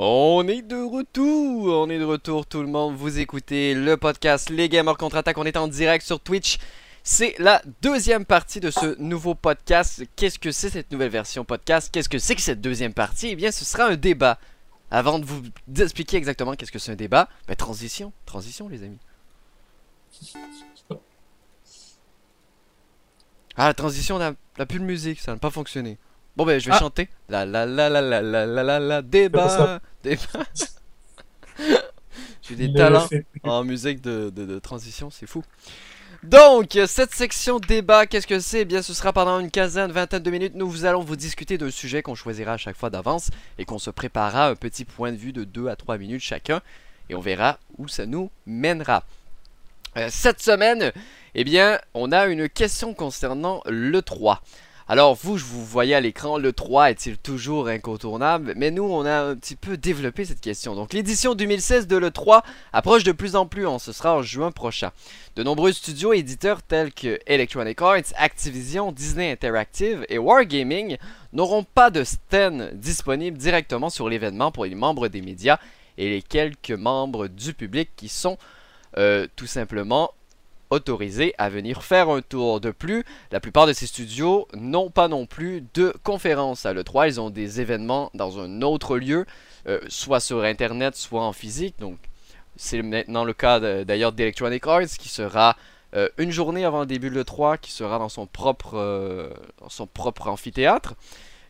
On est de retour, on est de retour tout le monde. Vous écoutez le podcast Les Gamers Contre-Attaque. On est en direct sur Twitch. C'est la deuxième partie de ce nouveau podcast. Qu'est-ce que c'est cette nouvelle version podcast? Qu'est-ce que c'est que cette deuxième partie? Eh bien, ce sera un débat. Avant de vous expliquer exactement qu'est-ce que c'est un débat, ben, transition, transition les amis. Ah, la transition n'a n'a plus de musique, ça n'a pas fonctionné. Bon ben, je vais Ah. chanter. La la la la la la la la la débat, débat. J'ai des Le talents en musique de, de- de transition, c'est fou. Donc, cette section débat, qu'est-ce que c'est? Eh bien, ce sera pendant une quinzaine, vingtaine de minutes. Nous vous allons vous discuter d'un sujet qu'on choisira à chaque fois d'avance et qu'on se préparera un petit point de vue de 2 à 3 minutes chacun et on verra où ça nous mènera. Euh, cette semaine, eh bien, on a une question concernant le 3. Alors vous, je vous voyais à l'écran, le 3 est-il toujours incontournable? Mais nous, on a un petit peu développé cette question. Donc l'édition 2016 de l'E3 approche de plus en plus, hein, ce sera en juin prochain. De nombreux studios et éditeurs tels que Electronic Arts, Activision, Disney Interactive et Wargaming n'auront pas de stand disponible directement sur l'événement pour les membres des médias et les quelques membres du public qui sont euh, tout simplement autorisés à venir faire un tour. De plus, la plupart de ces studios n'ont pas non plus de conférences à l'E3. Ils ont des événements dans un autre lieu, euh, soit sur Internet, soit en physique. Donc, c'est maintenant le cas d'ailleurs d'Electronic Arts qui sera euh, une journée avant le début de l'E3, qui sera dans son propre, euh, dans son propre amphithéâtre.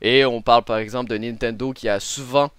Et on parle par exemple de Nintendo qui a souvent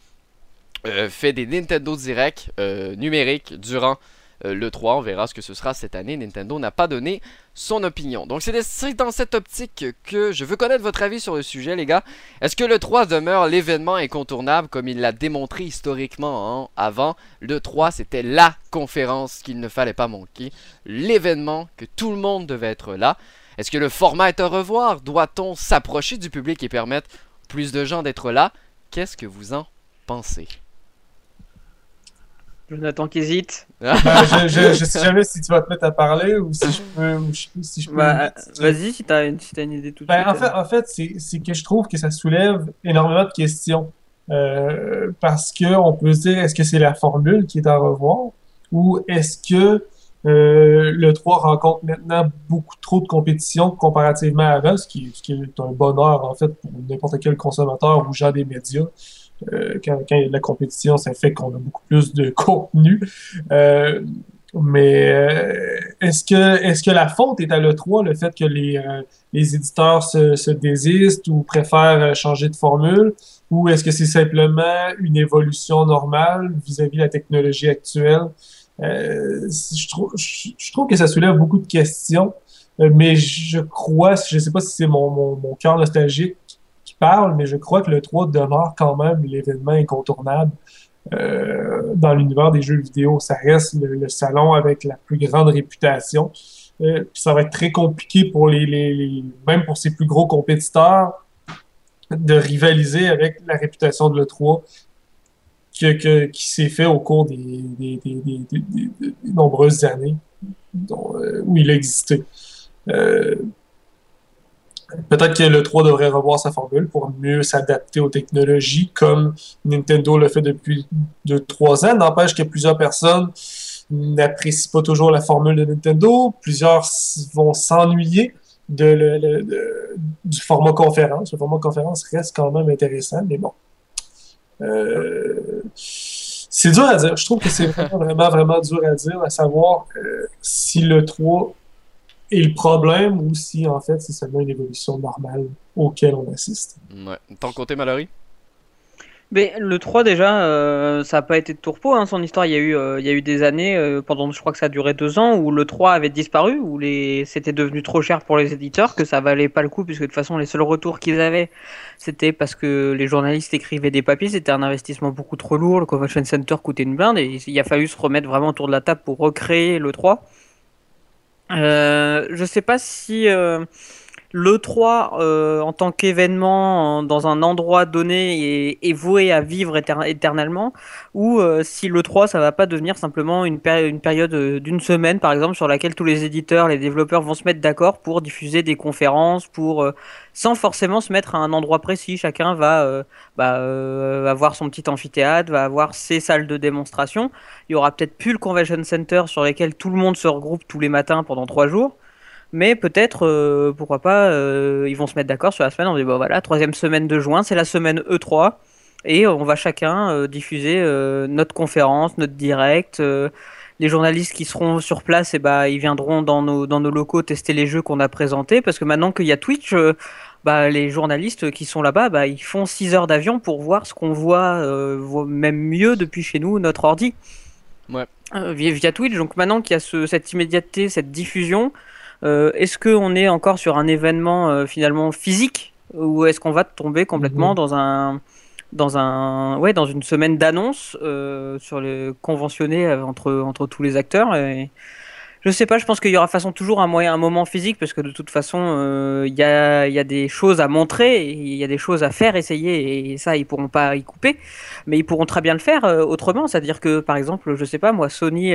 fait des Nintendo Direct numériques durant euh, le 3. On verra ce que ce sera cette année. Nintendo n'a pas donné son opinion. Donc c'est dans cette optique que je veux connaître votre avis sur le sujet, les gars. Est-ce que le 3 demeure l'événement incontournable comme il l'a démontré historiquement hein, avant Le 3, c'était la conférence qu'il ne fallait pas manquer, l'événement que tout le monde devait être là. Est-ce que le format est à revoir? Doit-on s'approcher du public et permettre plus de gens d'être là? Qu'est-ce que vous en pensez? Jonathan qui hésite. Ben, je, je, je sais jamais si tu vas te mettre à parler ou si je peux. ou je- si je peux Bah, vas-y si t'as une, si t'as une idée tout de Ben, en suite. fait, en fait c'est c'est que je trouve que ça soulève énormément de questions. Euh, parce que on peut se dire, est-ce que c'est la formule qui est à revoir? Ou est-ce que euh, le 3 rencontre maintenant beaucoup trop de compétition comparativement à avant, ce qui, ce qui est un bonheur en fait pour n'importe quel consommateur ou gens des médias. Euh, quand, quand il y a de la compétition, ça fait qu'on a beaucoup plus de contenu. Euh, mais euh, est-ce que est-ce que la faute est à l'E3, le fait que les, euh, les éditeurs se, se désistent ou préfèrent euh, changer de formule, ou est-ce que c'est simplement une évolution normale vis-à-vis de la technologie actuelle? Je, trouve, je, trouve que ça soulève beaucoup de questions, mais je crois, je sais pas si c'est mon, mon, mon cœur nostalgique parle, mais je crois que le 3 demeure quand même l'événement incontournable euh, dans l'univers des jeux vidéo. Ça reste le, salon avec la plus grande réputation. Euh, ça va être très compliqué pour les, même pour ses plus gros compétiteurs de rivaliser avec la réputation de l'E3 que, que- qui s'est fait au cours des, nombreuses années euh, où il a existé. Peut-être que le 3 devrait revoir sa formule pour mieux s'adapter aux technologies, comme Nintendo le fait depuis 2-3 ans. N'empêche que plusieurs personnes n'apprécient pas toujours la formule de Nintendo. Plusieurs vont s'ennuyer du format conférence. Le format conférence reste quand même intéressant, mais bon. Euh, c'est dur à dire. Je trouve que c'est vraiment, vraiment, vraiment dur à dire, à savoir euh, si le 3 est le problème ou si, en fait, c'est seulement une évolution normale auquel on assiste. Ouais. Ton côté, Mallory? Mais le 3 déjà, euh, ça n'a pas été de tourpeau, hein, son histoire. Il y, a eu, euh, il y a eu des années, euh, pendant je crois que ça a duré deux ans, où le 3 avait disparu, où les... c'était devenu trop cher pour les éditeurs, que ça valait pas le coup, puisque de toute façon les seuls retours qu'ils avaient, c'était parce que les journalistes écrivaient des papiers, c'était un investissement beaucoup trop lourd, le Convention Center coûtait une blinde, et il a fallu se remettre vraiment autour de la table pour recréer le 3. Euh, je sais pas si... euh, le 3 euh, en tant qu'événement dans un endroit donné est, voué à vivre éternellement ou euh, si le 3 ça va pas devenir simplement une, période euh, d'une semaine par exemple sur laquelle tous les éditeurs, les développeurs vont se mettre d'accord pour diffuser des conférences pour sans forcément se mettre à un endroit précis, chacun va bah, avoir son petit amphithéâtre, va avoir ses salles de démonstration. Il y aura peut-être plus le convention center sur lesquels tout le monde se regroupe tous les matins pendant trois jours mais peut-être, euh, pourquoi pas, euh, ils vont se mettre d'accord sur la semaine. On dit, bon voilà, troisième semaine de juin, c'est la semaine E3. Et on va chacun euh, diffuser notre conférence, notre direct. les journalistes qui seront sur place, et eh bah, ils viendront dans nos, dans nos locaux tester les jeux qu'on a présentés. Parce que maintenant qu'il y a Twitch, bah, les journalistes qui sont là-bas, bah, ils font 6 heures d'avion pour voir ce qu'on voit, même mieux depuis chez nous, notre ordi. Ouais. Via, via, Twitch. Donc maintenant qu'il y a ce, cette immédiateté, cette diffusion, est-ce qu'on est encore sur un événement euh, finalement physique ou est-ce qu'on va tomber complètement mhm. dans un dans un ouais dans une semaine d'annonces euh, sur le conventionné entre entre tous les acteurs et je sais pas, je pense qu'il y aura façon toujours un moyen, un moment physique parce que de toute façon il y, a, y a des choses à montrer, il y a des choses à faire, essayer et ça ils pourront pas y couper, mais ils pourront très bien le faire autrement, c'est-à-dire que par exemple, je sais pas moi, Sony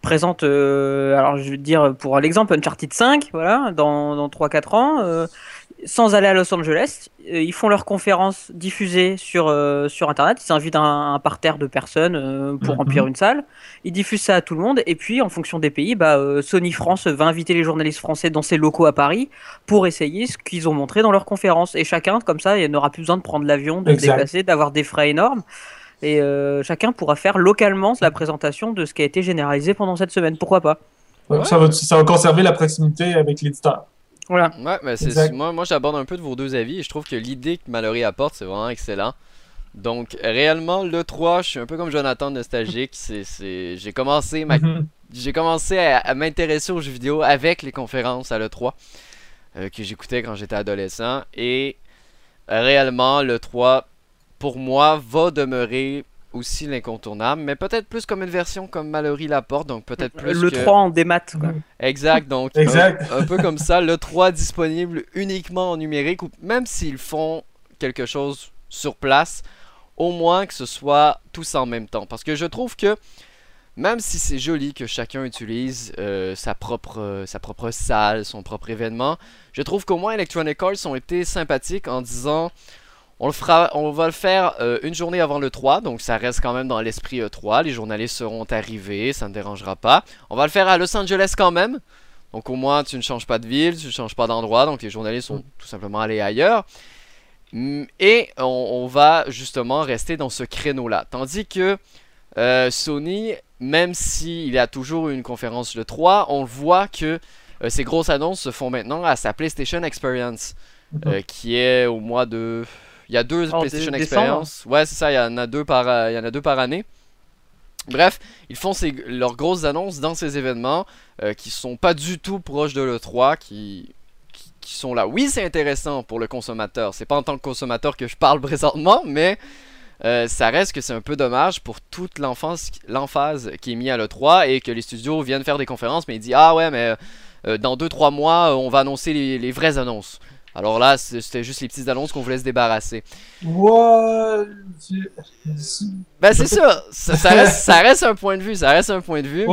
présente, euh, alors je veux dire pour l'exemple Uncharted 5, voilà, dans, dans 3-4 ans, euh, sans aller à Los Angeles, euh, ils font leur conférence diffusée sur, sur Internet, ils invitent un, parterre de personnes pour mhm. remplir une salle, ils diffusent ça à tout le monde, et puis en fonction des pays, bah, Sony France va inviter les journalistes français dans ses locaux à Paris pour essayer ce qu'ils ont montré dans leur conférence, et chacun, comme ça, il n'aura plus besoin de prendre l'avion, de se déplacer, d'avoir des frais énormes et euh, chacun pourra faire localement la présentation de ce qui a été généralisé pendant cette semaine. Pourquoi pas? Ça, va, ça va conserver la proximité avec l'éditeur. Voilà. Ouais, mais c'est, moi, moi j'aborde un peu de vos deux avis et je trouve que l'idée que Mallory apporte, c'est vraiment excellent. Donc, réellement, le 3, je suis un peu comme Jonathan nostalgique. C'est, c'est... J'ai commencé, ma... Mhm. j'ai commencé à, m'intéresser aux jeux vidéo avec les conférences à l'E3 euh, que j'écoutais quand j'étais adolescent. Et réellement, le 3, pour moi, va demeurer aussi l'incontournable, mais peut-être plus comme une version comme Mallory l'apporte, donc peut-être plus. Le 3 en démat, quoi. Exact, donc Un, peu comme ça, le 3 disponible uniquement en numérique, ou même s'ils font quelque chose sur place, au moins que ce soit tous en même temps. Parce que je trouve que même si c'est joli que chacun utilise euh, sa, propre, sa propre salle, son propre événement, je trouve qu'au moins Electronic Arts ont été sympathiques en disant on, le fera, on va le faire euh, une journée avant le 3, donc ça reste quand même dans l'esprit E3. Les journalistes seront arrivés, ça ne dérangera pas. On va le faire à Los Angeles quand même. Donc au moins tu ne changes pas de ville, tu ne changes pas d'endroit, donc les journalistes sont tout simplement allés ailleurs. Mm, et on, va justement rester dans ce créneau-là. Tandis que euh, Sony, même s'il y a toujours une conférence le 3, on voit que euh, ces grosses annonces se font maintenant à sa PlayStation Experience, qui est au mois de il y a deux PlayStation Experience. Ouais, c'est ça, il y en a deux par, euh, il y en a deux par année. Bref, ils font leurs grosses annonces dans ces événements euh, qui sont pas du tout proches de l'E3, qui, qui, sont là. Oui, c'est intéressant pour le consommateur. C'est pas en tant que consommateur que je parle présentement, mais euh, ça reste que c'est un peu dommage pour toute l'emphase qui est mise à l'E3 et que les studios viennent faire des conférences, mais ils disent Ah ouais, mais dans 2-3 mois, on va annoncer les vraies annonces. Alors là, c'était juste les petites annonces qu'on voulait se débarrasser. What? Ben c'est ça. Ça, reste, un point de vue. Ça reste un point de vue.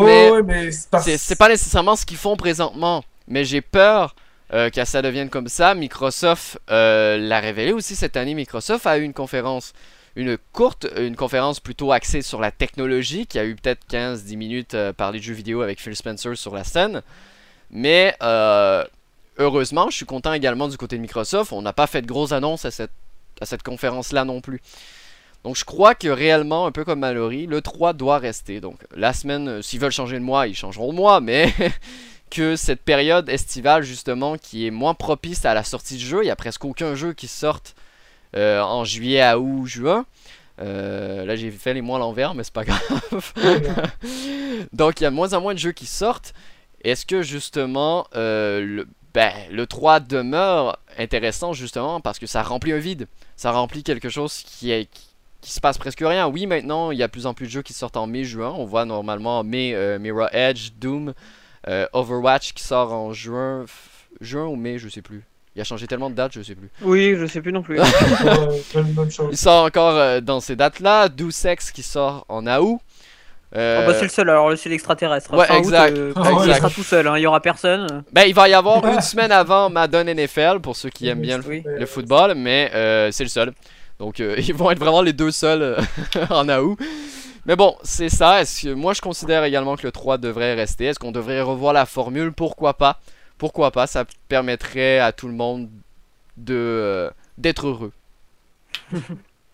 mais, c'est pas... nécessairement ce qu'ils font présentement. Mais j'ai peur euh, que ça devienne comme ça. Microsoft euh, l'a révélé aussi cette année. Microsoft a eu une conférence. Une courte, une conférence plutôt axée sur la technologie, qui a eu peut-être 15-10 minutes euh, parler de jeux vidéo avec Phil Spencer sur la scène. Mais euh, heureusement, je suis content également du côté de Microsoft. On n'a pas fait de grosses annonces à cette, à cette conférence-là non plus. Donc je crois que réellement, un peu comme Mallory, le 3 doit rester. Donc la semaine, euh, s'ils veulent changer de mois, ils changeront de mois, mais que cette période estivale justement qui est moins propice à la sortie de jeu, il n'y a presque aucun jeu qui sorte euh, en juillet à août, juin. Euh, là j'ai fait les mois à l'envers, mais c'est pas grave. Donc il y a de moins en moins de jeux qui sortent. Est-ce que justement le, ben, le 3 demeure intéressant justement parce que ça remplit un vide. Ça remplit quelque chose qui, est, qui, se passe presque rien. Oui, maintenant, il y a plus en plus de jeux qui sortent en mai-juin. On voit normalement mai, euh, Mirror Edge, Doom, euh, Overwatch qui sort en juin, juin ou mai, je sais plus. Il a changé tellement de dates, je sais plus. Oui, je sais plus non plus. Il sort encore euh, dans ces dates-là. Do Sex qui sort en août. Euh, Oh, bah, c'est le seul, alors c'est l'extraterrestre. Ouais, Fin août, exact. euh, Ah, il ouais. sera tout seul, hein, il y aura personne. ben, il va y avoir une semaine avant Madden NFL pour ceux qui aiment bien le, Oui. le football, mais euh, c'est le seul. Donc euh, ils vont être vraiment les deux seuls euh, en août. Mais bon, c'est ça. Est-ce que moi je considère également que le 3 devrait rester Est-ce qu'on devrait revoir la formule? Pourquoi pas? Pourquoi pas? Ça permettrait à tout le monde de euh, d'être heureux.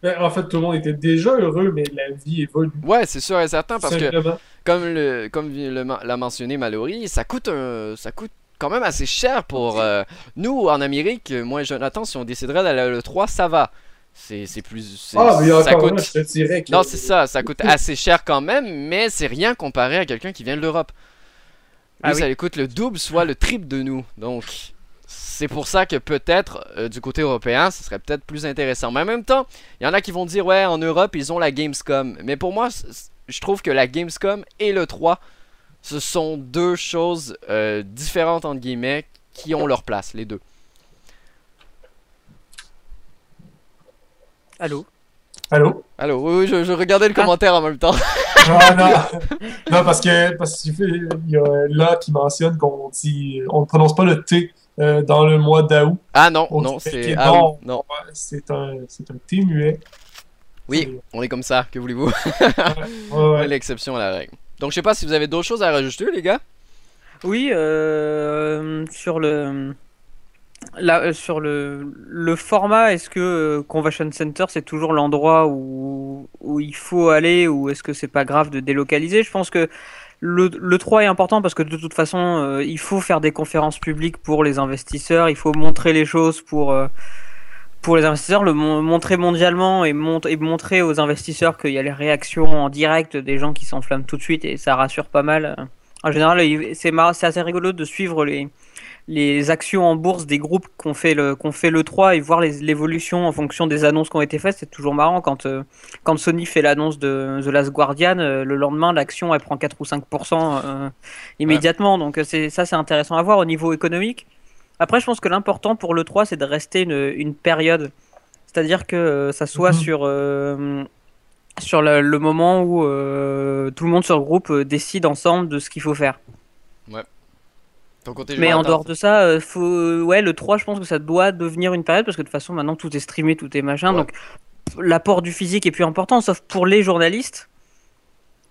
Ben, En fait, tout le monde était déjà heureux, mais la vie évolue. Ouais, c'est sûr et certain parce que comme le comme le- l'a mentionné Mallory, ça coûte un ça coûte quand même assez cher pour euh, nous en Amérique. Moi et Jonathan, si on déciderait d'aller à le 3, ça va. C'est c'est plus c'est- Ah, mais ça coûte là, je te dirais que... Non, c'est ça, ça coûte assez cher quand même, mais c'est rien comparé à quelqu'un qui vient de l'Europe. Lui, Ah oui. ça lui coûte le double, soit le triple de nous. Donc, c'est pour ça que peut-être, euh, du côté européen, ce serait peut-être plus intéressant. Mais en même temps, il y en a qui vont dire, ouais, en Europe, ils ont la Gamescom. Mais pour moi, je trouve que la Gamescom et le 3, ce sont deux choses euh, différentes, entre guillemets, qui ont leur place, les deux. Allô? Allô? Allô, oui, oui, je, je regardais le Ah. commentaire en même temps. Ah, non, non, parce que parce a là qui mentionne qu'on dit on ne prononce pas le T euh, dans le mois d'août. Ah non, non, c'est... Ah, non. non. Un c'est un T muet. Oui, on est comme ça, que voulez-vous? Ouais, ouais. L'exception à la règle. Donc je sais pas si vous avez d'autres choses à rajouter, les gars? Oui, euh, sur le, là, euh, sur le, le format, est-ce que Convention Center c'est toujours l'endroit où, où il faut aller ou est-ce que c'est pas grave de délocaliser? Je pense que le, le 3 est important parce que de toute façon, euh, il faut faire des conférences publiques pour les investisseurs, il faut montrer les choses pour, euh, pour les investisseurs, le mon- montrer mondialement et, et montrer aux investisseurs qu'il y a les réactions en direct des gens qui s'enflamment tout de suite et ça rassure pas mal. En général, c'est assez rigolo de suivre les, les actions en bourse des groupes qu'on fait le qu'on fait le 3 et voir l'évolution en fonction des annonces qui ont été faites. C'est toujours marrant quand euh, quand Sony fait l'annonce de The Last Guardian, euh, le lendemain l'action elle prend 4 ou 5% euh, immédiatement. Donc euh, c'est ça c'est intéressant à voir au niveau économique. Après, je pense que l'important pour le 3 c'est de rester une, une période, c'est-à-dire que ça soit Mhm. sur sur le, le moment où tout le monde sur le groupe décide ensemble de ce qu'il faut faire. Côté Mais en dehors de ça, euh, faut... ouais, le 3, je pense que ça doit devenir une période parce que de toute façon, maintenant tout est streamé, tout est machin. Ouais. Donc l'apport du physique est plus important, sauf pour les journalistes.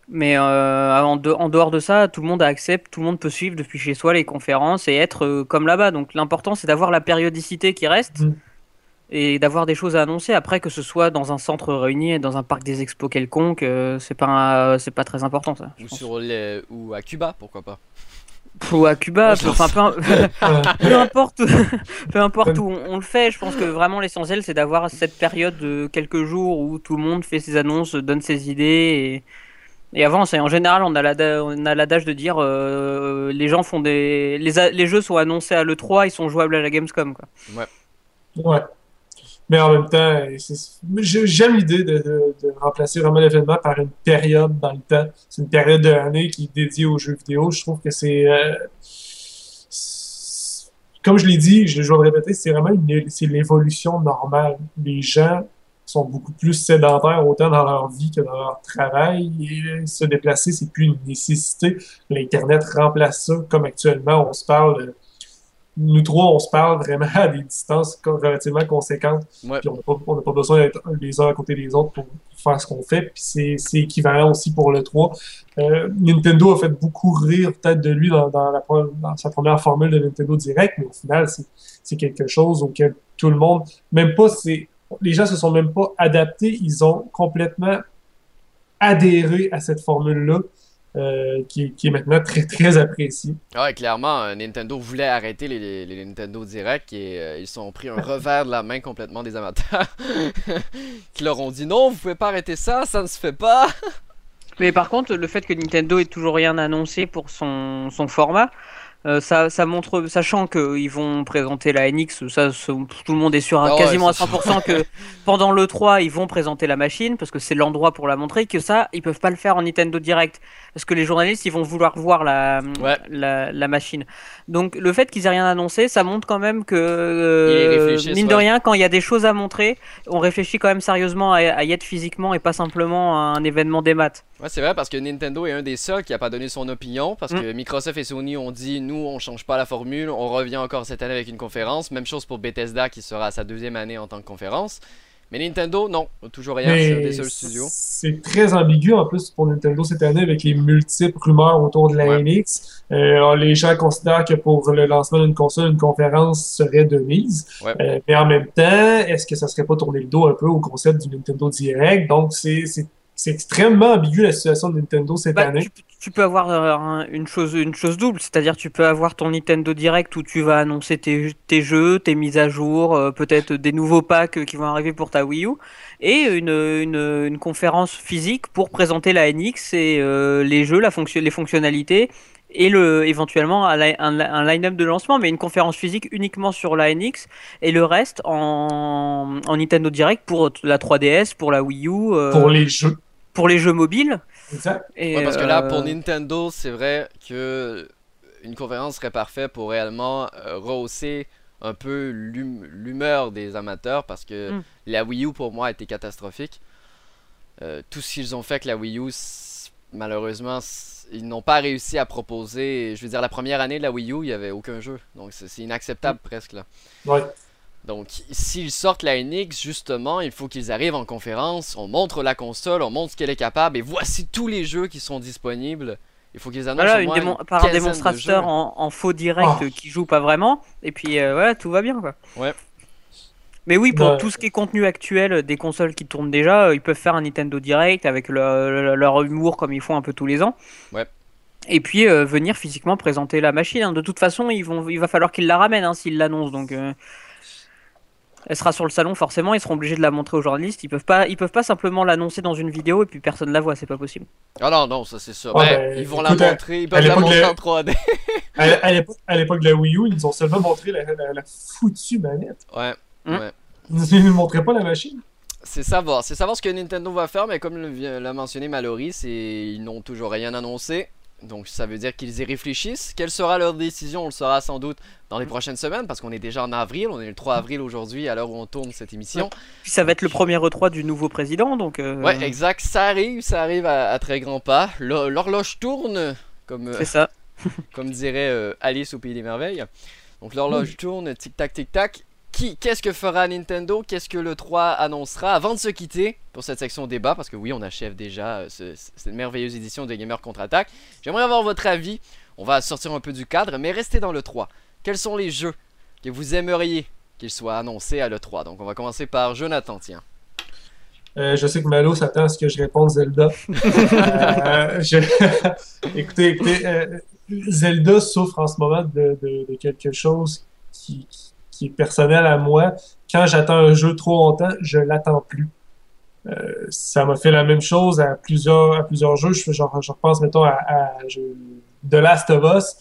Mais euh, en, de- en dehors de ça, tout le monde accepte, tout le monde peut suivre depuis chez soi les conférences et être euh, comme là-bas. Donc l'important, c'est d'avoir la périodicité qui reste Mm. et d'avoir des choses à annoncer. Après, que ce soit dans un centre réuni, dans un parc des expos quelconque, euh, c'est pas, un- c'est pas très important ça. je Ou, pense. sur les... ou à Cuba, pourquoi pas. Ou à Cuba, Ouais, enfin peu, im- Ouais. peu importe, peu importe où on, on le fait, je pense que vraiment l'essentiel c'est d'avoir cette période de quelques jours où tout le monde fait ses annonces, donne ses idées et, et avance. Et en général, on a l'ada- on a l'adage de dire euh, les gens font des. Les, a- les jeux sont annoncés à l'E3, ils sont jouables à la Gamescom. Quoi. Ouais. Mais en même temps, j'aime l'idée de, remplacer vraiment l'événement par une période dans le temps. C'est une période de l'année qui est dédiée aux jeux vidéo. Je trouve que c'est... euh, comme je l'ai dit, je, je vais le répéter, c'est vraiment l'évolution normale. Les gens sont beaucoup plus sédentaires autant dans leur vie que dans leur travail. Et se déplacer, c'est plus une nécessité. L'Internet remplace ça, comme actuellement, on se parle... nous trois, on se parle vraiment à des distances relativement conséquentes. Ouais. Puis on n'a pas, besoin d'être les uns à côté des autres pour faire ce qu'on fait. Puis c'est, équivalent aussi pour le 3. Euh, Nintendo a fait beaucoup rire peut-être de lui dans, dans, la, pre- dans sa première formule de Nintendo Direct, mais au final, c'est, c'est quelque chose auquel tout le monde, même pas, c'est, les gens se sont même pas adaptés, ils ont complètement adhéré à cette formule-là. Euh, qui, est- qui est maintenant très très appréciée. Ah Ouais, clairement, euh, Nintendo voulait arrêter les, les- les Nintendo Direct et euh, ils se sont pris un revers de la main complètement des amateurs. qui leur ont dit non, vous pouvez pas arrêter ça, ça ne se fait pas. Mais par contre, le fait que Nintendo ait toujours rien annoncé pour son, son format, Euh, ça, ça montre, sachant qu'ils vont présenter la NX, ça, ça- tout le monde est sûr Ah ouais, quasiment à ça- 100% que pendant le 3, ils vont présenter la machine, parce que c'est l'endroit pour la montrer, que ça, ils peuvent pas le faire en Nintendo Direct. Parce que les journalistes, ils vont vouloir voir la, Ouais. la, la machine. Donc le fait qu'ils aient rien annoncé, ça montre quand même que, euh, mine de ouais. rien, quand il y a des choses à montrer, on réfléchit quand même sérieusement à, à y être physiquement et pas simplement à un événement des maths. Ouais, c'est vrai parce que Nintendo est un des seuls qui a pas donné son opinion parce Mm. que Microsoft et Sony ont dit nous on change pas la formule, on revient encore cette année avec une conférence. Même chose pour Bethesda qui sera à sa deuxième année en tant que conférence. Mais Nintendo, non, toujours rien, des seuls studios. c'est très ambigu en plus pour Nintendo cette année avec les multiples rumeurs autour de la Ouais. NX. Euh, les gens considèrent que pour le lancement d'une console, une conférence serait de mise. Ouais. Euh, mais en même temps, est-ce que ça serait pas tourner le dos un peu au concept du Nintendo Direct? Donc, c'est c'est- extrêmement ambigu la situation de Nintendo cette Bah, année. tu, tu peux avoir euh, un- une chose une chose double, c'est-à-dire tu peux avoir ton Nintendo Direct où tu vas annoncer tes, tes jeux, tes mises à jour, euh, peut-être des nouveaux packs qui vont arriver pour ta Wii U, et une, une, une conférence physique pour présenter la NX et euh, les jeux, la fonction, les fonctionnalités et le éventuellement un, li- un, un line-up de lancement, mais une conférence physique uniquement sur la NX et le reste en, en Nintendo Direct pour la 3DS, pour la Wii U, euh, Pour les jeux. pour les jeux mobiles. Exact. Et, Ouais, parce que là, euh, pour Nintendo, c'est vrai que une conférence serait parfait pour réellement euh, rehausser un peu l'hum- l'humeur des amateurs parce que Mm. la Wii U pour moi a été catastrophique. Euh, tout ce qu'ils ont fait avec la Wii U, malheureusement, ils n'ont pas réussi à proposer. Je veux dire, la première année de la Wii U, il n'y avait aucun jeu. Donc c'est inacceptable presque là. Ouais. Donc, s'ils sortent la NX, justement, il faut qu'ils arrivent en conférence, on montre la console, on montre ce qu'elle est capable, et voici tous les jeux qui sont disponibles. Il faut qu'ils annoncent Voilà, au une démon- une par un démonstrateur en, en faux direct Oh. qui joue pas vraiment, et puis euh, voilà, tout va bien quoi. Ouais. Mais oui, pour Ouais. tout ce qui est contenu actuel euh, des consoles qui tournent déjà, euh, ils peuvent faire un Nintendo Direct avec le- le- leur humour comme ils font un peu tous les ans. Ouais. Et puis euh, venir physiquement présenter la machine. hein. De toute façon, ils vont, il va falloir qu'ils la ramènent hein, s'ils l'annoncent. Donc, euh, elle sera sur le salon forcément. Ils seront obligés de la montrer aux journalistes. Ils peuvent pas, ils peuvent pas simplement l'annoncer dans une vidéo et puis personne la voit. C'est pas possible. Ah non, non, ça c'est sûr. Ouais, ben, ils vont écoute, la montrer, ils peuvent la montrer en 3D. À, l'époque- à l'époque de la Wii U, ils ont seulement montré la, la, la foutue manette. ouais. Ouais. Ils ne montraient pas la machine. C'est savoir, c'est savoir ce que Nintendo va faire, mais comme l'a mentionné Mallory, c'est ils n'ont toujours rien annoncé. Donc ça veut dire qu'ils y réfléchissent. Quelle sera leur décision? On le saura sans doute dans les prochaines semaines, parce qu'on est déjà en avril, on est le 3 avril aujourd'hui à l'heure où on tourne cette émission. Puis ça va être le premier E3 du nouveau président. Donc, euh, Ouais, exact, ça arrive, ça arrive à, à très grands pas. L'hor- L'horloge tourne, comme, euh, c'est ça. comme dirait euh, Alice au Pays des Merveilles. Donc l'horloge tourne, tic-tac, tic-tac. Qui, qu'est-ce que fera Nintendo? Qu'est-ce que le 3 annoncera Avant de se quitter pour cette section débat, parce que oui, on achève déjà euh, ce- cette merveilleuse édition de Gamer Contre-Attaque, j'aimerais avoir votre avis. On va sortir un peu du cadre, mais restez dans le 3. Quels sont les jeux que vous aimeriez qu'ils soient annoncés à l'E3 Donc on va commencer par Jonathan, tiens. Euh, je sais que Malo s'attend à ce que je réponde Zelda. Euh, je- écoutez, écoutez Zelda souffre en ce moment de, de- de quelque chose qui, qui- qui est personnel à moi. Quand j'attends un jeu trop longtemps, je l'attends plus. Euh, ça m'a fait la même chose à plusieurs, à plusieurs jeux. Je, je, je repense, mettons, à, à The Last of Us.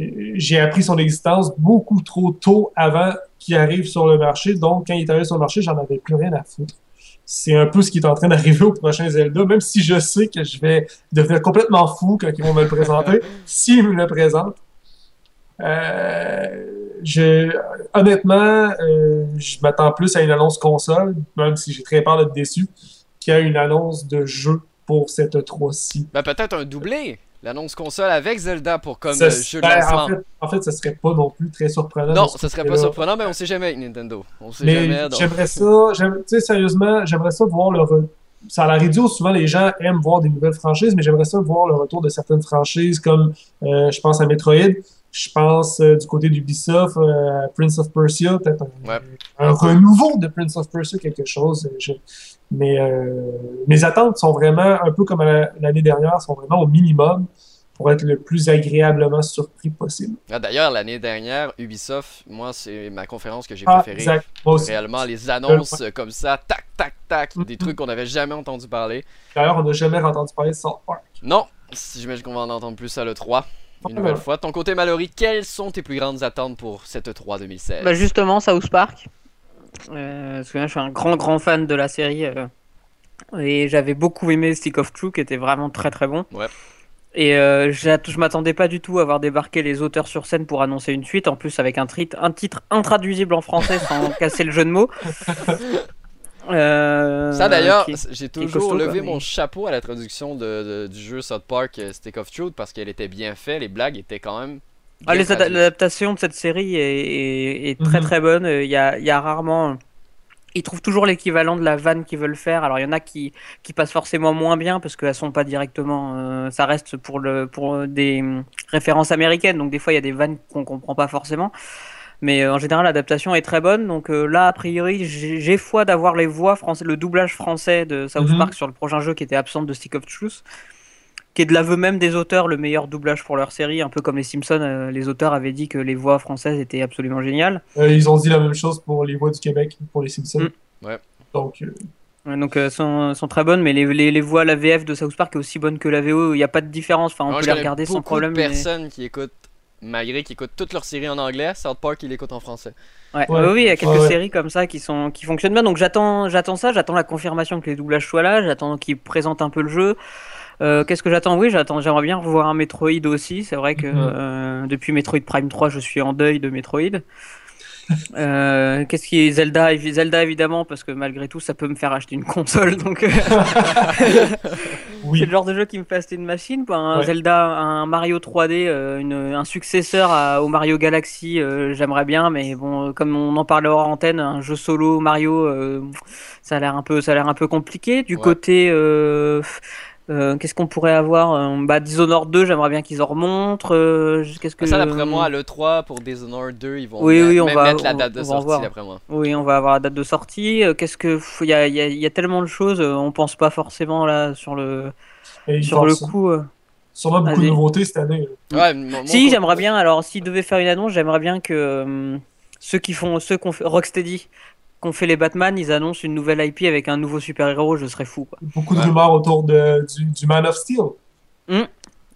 Euh, J'ai appris son existence beaucoup trop tôt avant qu'il arrive sur le marché. Donc, quand il est arrivé sur le marché, j'en avais plus rien à foutre. C'est un peu ce qui est en train d'arriver au prochain Zelda, même si je sais que je vais devenir complètement fou quand ils vont me le présenter, s'ils me le présentent. Euh, je, honnêtement, euh, je m'attends plus à une annonce console, même si j'ai très peur d'être déçu, qu'à une annonce de jeu pour cette 3-ci. Ben peut-être un doublé L'annonce console avec Zelda pour comme Ça jeu de lancement. en, fait, en fait, ce serait pas non plus très surprenant. non, ce ça serait pas surprenant, mais on sait jamais avec Nintendo. On sait Mais jamais. j'aimerais ça, j'aime- tu sais, sérieusement, j'aimerais ça voir le re- Ça à la radio, souvent les gens aiment voir des nouvelles franchises, mais j'aimerais ça voir le retour de certaines franchises comme, euh, je pense à Metroid, je pense euh, du côté d'Ubisoft, euh, Prince of Persia, peut-être un, Ouais. un renouveau de Prince of Persia, quelque chose. euh, je- Mais mes attentes sont vraiment, un peu comme l'année dernière, sont vraiment au minimum pour être le plus agréablement surpris possible. Ah, D'ailleurs, l'année dernière, Ubisoft, moi, c'est ma conférence que j'ai Ah, préférée. exact. Réellement, les annonces comme ça, tac, tac, tac, des Mhm. trucs qu'on n'avait jamais entendu parler. D'ailleurs, on n'a jamais entendu parler de South Park. Non, j'imagine qu'on va en entendre plus à l'E3. Une nouvelle fois. Ton côté Mallory, quelles sont tes plus grandes attentes pour cette 3 2016 Bah justement, South Park. Euh, parce que moi, je suis un grand grand fan de la série euh, et j'avais beaucoup aimé Stick of Truth qui était vraiment très très bon. Ouais. Et euh, je m'attendais pas du tout à voir débarquer les auteurs sur scène pour annoncer une suite, en plus avec un, un titre intraduisible en français sans casser le jeu de mots. Euh, Ça d'ailleurs, j'ai toujours costaud, levé quoi, mon mais- chapeau à la traduction de, de- du jeu South Park euh, Stick of Truth parce qu'elle était bien faite, les blagues étaient quand même. Ah. L'adaptation de cette série est, est- est très Mhm. très bonne. Il y a, il y a rarement. Ils trouvent toujours l'équivalent de la vanne qu'ils veulent faire. Alors il y en a qui, qui passent forcément moins bien parce qu'elles sont pas directement. euh, ça reste pour, le, pour des hum, références américaines. Donc des fois il y a des vannes qu'on comprend pas forcément. Mais euh, en général l'adaptation est très bonne. Donc euh, là a priori j'ai foi d'avoir les voix françaises, le doublage français de South Mhm. Park sur le prochain jeu qui était absent de Stick of Truth qui est de l'aveu même des auteurs le meilleur doublage pour leur série, un peu comme les Simpsons, euh, les auteurs avaient dit que les voix françaises étaient absolument géniales. Euh, ils ont dit la même chose pour les voix du Québec, pour les Simpsons. Mm. Ouais. Donc, euh, Ouais, Donc euh, sont, sont très bonnes, mais les, les, les voix, la VF de South Park est aussi bonne que la VO, il n'y a pas de différence, enfin on Moi, peut les regarder sans problème. de mais- personnes qui écoutent, malgré qu'ils écoutent toute leur série en anglais, South Park ils l'écoutent en français. Ouais, Ouais. ouais, oui, il y a quelques Ouais, séries comme ça qui sont qui fonctionnent bien. Donc j'attends, j'attends ça, j'attends la confirmation que les doublages soient là, j'attends qu'ils présentent un peu le jeu. Euh, Qu'est-ce que j'attends? Oui, j'attends, j'aimerais bien revoir un Metroid aussi. C'est vrai que Mhm. euh, depuis Metroid Prime 3, je suis en deuil de Metroid. Euh, Qu'est-ce qui est Zelda Zelda évidemment parce que malgré tout ça peut me faire acheter une console donc euh, oui. c'est le genre de jeu qui me fait acheter une machine quoi. un Ouais. Zelda un Mario 3D euh, une- un successeur à- au Mario Galaxy euh, j'aimerais bien mais bon comme on en parlait hors antenne un jeu solo Mario ça a l'air un peu ça a l'air un peu compliqué du Ouais. côté euh, qu'est-ce qu'on pourrait avoir Euh, bah Dishonored 2 j'aimerais bien qu'ils en remontrent euh, qu'est-ce que Ça, d'après moi, à l'E3 pour Dishonored 2, ils vont Oui, mettre- oui, on même va- mettre la on- date de on sortie, voir. d'après moi. Oui, on va avoir la date de sortie. Euh, Qu'est-ce que il y a, il y a- y a tellement de choses, on pense pas forcément là sur le Et sur le coup. euh. Sûrement beaucoup Allez. de nouveautés cette année. Ouais, mon- mon Si, j'aimerais bien. Alors, s'ils devaient faire une annonce, j'aimerais bien que euh, ceux qui font, ceux qu'on fait, Rocksteady, qu'on fait les Batman, ils annoncent une nouvelle IP avec un nouveau super-héros. Je serais fou. Quoi. Beaucoup de Ouais. rumeurs autour de, du, du Man of Steel. Hmm.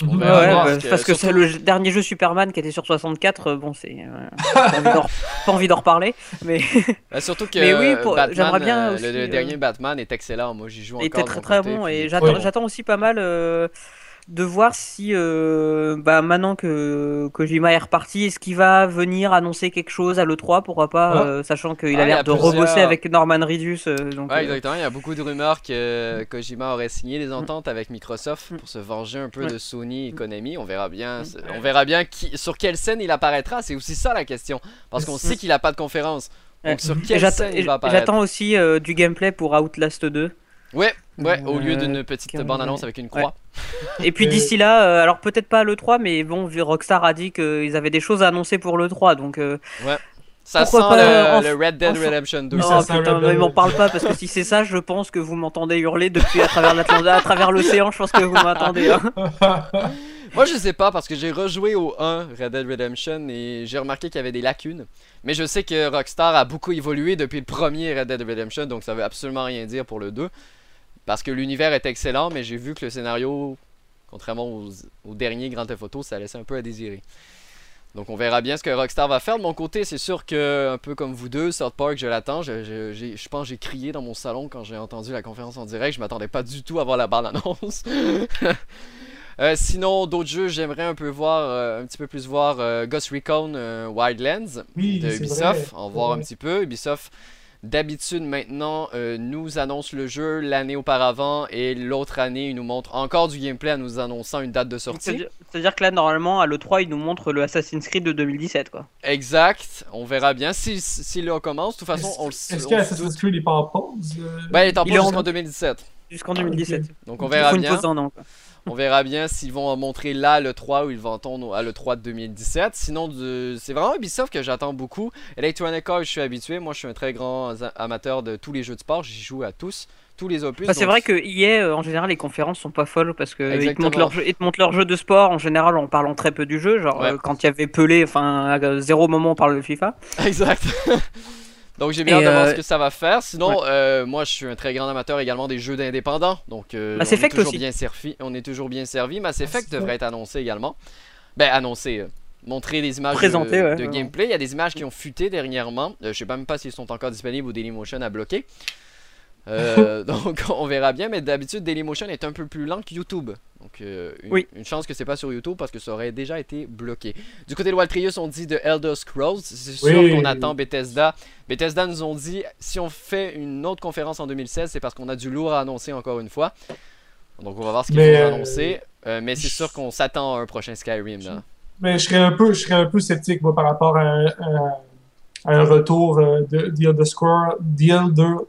Ouais, bah, parce que parce que c'est surtout- le dernier jeu Superman qui était sur 64. euh, bon, c'est euh, pas envie d'en- reparler, mais Euh, surtout que Mais oui, pour- j'aimerais bien euh, aussi, le, le euh, dernier Batman est excellent. Moi, j'y joue il encore. était de très mon très côté, bon puis- et j'attends Oui. aussi pas mal euh, de voir si euh, bah, maintenant que Kojima est reparti est-ce qu'il va venir annoncer quelque chose à l'E3 pourquoi pas euh, sachant qu'il Ah, a l'air de plusieurs- rebosser avec Norman Reedus euh, donc Ouais, euh, exactement. Il y a beaucoup de rumeurs que Kojima aurait signé des ententes avec Microsoft Mm. pour se venger un peu Ouais. de Sony et Konami. On verra bien. Mm. On verra bien qui, sur quelle scène il apparaîtra. C'est aussi ça la question. Parce qu'on Mm. sait qu'il a pas de conférence. Donc sur quelle j'attends scène il va apparaître j'attends aussi euh, du gameplay pour Outlast 2 Ouais, ouais. Au lieu Euh, d'une petite bande-annonce avec une croix. et puis d'ici là euh, alors peut-être pas à l'E3 mais bon Rockstar a dit qu'ils avaient des choses à annoncer pour l'E3 donc euh, Ça Pourquoi sent pas, le, Red Dead Redemption 2. Oui, Oh ça putain, Red m'en parle pas parce que si c'est ça, je pense que vous m'entendez hurler depuis à travers l'Atlantique, à travers l'océan. Je pense que vous m'entendez. hein. Moi, je sais pas parce que j'ai rejoué au 1 Red Dead Redemption et j'ai remarqué qu'il y avait des lacunes. Mais je sais que Rockstar a beaucoup évolué depuis le premier Red Dead Redemption, donc ça veut absolument rien dire pour le 2. Parce que l'univers est excellent, mais j'ai vu que le scénario, contrairement aux, au dernier Grand Theft Auto, ça laissait un peu à désirer. Donc on verra bien ce que Rockstar va faire. De mon côté, c'est sûr que, un peu comme vous deux, South Park, je l'attends. Je, je- j'ai- je pense que j'ai crié dans mon salon quand j'ai entendu la conférence en direct. Je m'attendais pas du tout à voir la bande-annonce. Euh, sinon, d'autres jeux, j'aimerais un peu voir, euh, un petit peu plus voir euh, Ghost Recon Wildlands Oui, de Ubisoft. En voir un petit peu. Ubisoft, d'habitude, maintenant, euh, nous annonce le jeu l'année auparavant et l'autre année, il nous montre encore du gameplay en nous annonçant une date de sortie. C'est-à-dire que là, normalement, à l'E3, ils nous montrent le Assassin's Creed de 2017. Quoi. Exact, on verra bien si, si là on commence. De toute façon, on le Est-ce on est-ce se qu'Assassin's doute. Creed n'est pas en pause euh, Ben, il est en Il pause jusqu'en 2017. Jusqu'en Ah, 2017. Donc on Il verra faut une bien. pause an. quoi. On verra bien s'ils vont en montrer là le 3 ou ils vont tourner à le 3 de 2017. Sinon, c'est vraiment Ubisoft que j'attends beaucoup. Electronic Arts, je suis habitué. Moi, je suis un très grand amateur de tous les jeux de sport. J'y joue à tous, tous les opus. Bah, c'est donc- vrai que EA, euh, en général, les conférences sont pas folles parce que ils te, montrent leur jeu, ils te montrent leur jeu de sport en général en parlant très peu du jeu. Genre Ouais. euh, quand il y avait Pelé, enfin à zéro moment on parle de FIFA. Exact. Donc j'ai bien hâte de voir euh, ce que ça va faire. Sinon, euh, moi je suis un très grand amateur également des jeux d'indépendants. Donc euh, Mass on, est toujours aussi. bien servi, on est toujours bien servi. Mass Effect devrait être annoncé également. Ben, annoncer. euh, montrer des images de, ouais, de ouais. gameplay. Il y a des images qui ont fuité dernièrement. Je sais même pas s'ils sont encore disponibles ou Dailymotion a bloqué. Euh, donc on verra bien, mais d'habitude Dailymotion est un peu plus lent que YouTube. Donc euh, une, Oui. une chance que c'est pas sur YouTube parce que ça aurait déjà été bloqué. Du côté de Waltrius, on dit de Elder Scrolls. C'est sûr Oui. qu'on attend Bethesda. Bethesda nous ont dit si on fait une autre conférence en 2016, c'est parce qu'on a du lourd à annoncer encore une fois. Donc on va voir ce qu'ils vont euh, annoncer. Euh, mais c'est sûr qu'on s'attend à un prochain Skyrim. Là. Mais je serais un peu, je serais un peu sceptique moi, par rapport à un, à- à un retour de The Elder Scrolls. The Elder-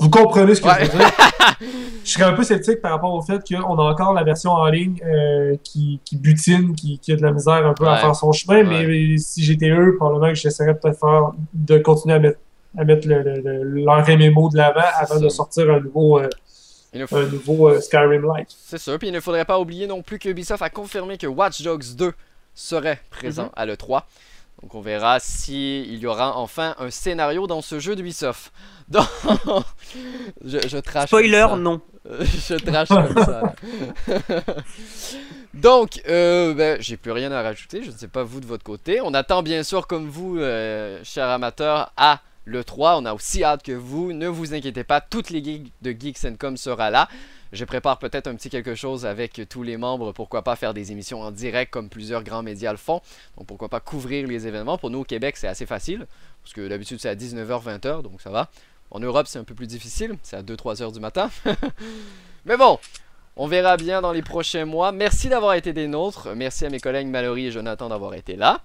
Vous comprenez ce que Ouais. je veux dire? je serais un peu sceptique par rapport au fait qu'on a encore la version en ligne euh, qui, qui butine, qui, qui a de la misère un peu à faire son chemin. Mais si j'étais eux, probablement que j'essaierais peut-être faire de continuer à mettre, à mettre le, le- le- leur MMO de l'avant avant de sortir un nouveau, euh, faut- un nouveau euh, Skyrim-like. C'est sûr, puis il ne faudrait pas oublier non plus que Ubisoft a confirmé que Watch Dogs 2 serait présent Mhm. à l'E3. Donc on verra s'il y aura enfin un scénario dans ce jeu d'Ubisoft. Donc, je, je trash Spoiler, non. Je trash comme ça. Donc, euh, ben, j'ai plus rien à rajouter. Je ne sais pas vous de votre côté. On attend bien sûr, comme vous, euh, chers amateurs, à l'E3. On a aussi hâte que vous. Ne vous inquiétez pas, toutes les geeks de Geeks Com sera là. Je prépare peut-être un petit quelque chose avec tous les membres. Pourquoi pas faire des émissions en direct comme plusieurs grands médias le font. Donc pourquoi pas couvrir les événements. Pour nous au Québec, c'est assez facile. Parce que d'habitude, c'est à 19h, 20h. Donc ça va. En Europe, c'est un peu plus difficile. C'est à 2-3 heures du matin. Mais bon, on verra bien dans les prochains mois. Merci d'avoir été des nôtres. Merci à mes collègues Mallory et Jonathan d'avoir été là.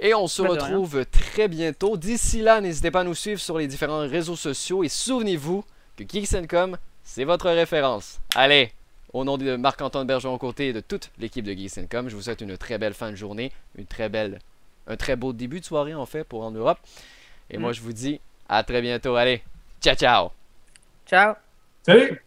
Et on se retrouve très bientôt. D'ici là, n'hésitez pas à nous suivre sur les différents réseaux sociaux. Et souvenez-vous que Geeks.com, c'est votre référence. Allez, au nom de Marc-Antoine Bergeron-Côté et de toute l'équipe de Geeks.com, je vous souhaite une très belle fin de journée, une très belle, un très beau début de soirée en fait pour en Europe. Et Mm. moi, je vous dis à très bientôt. Allez, ciao ciao! Ciao. Salut!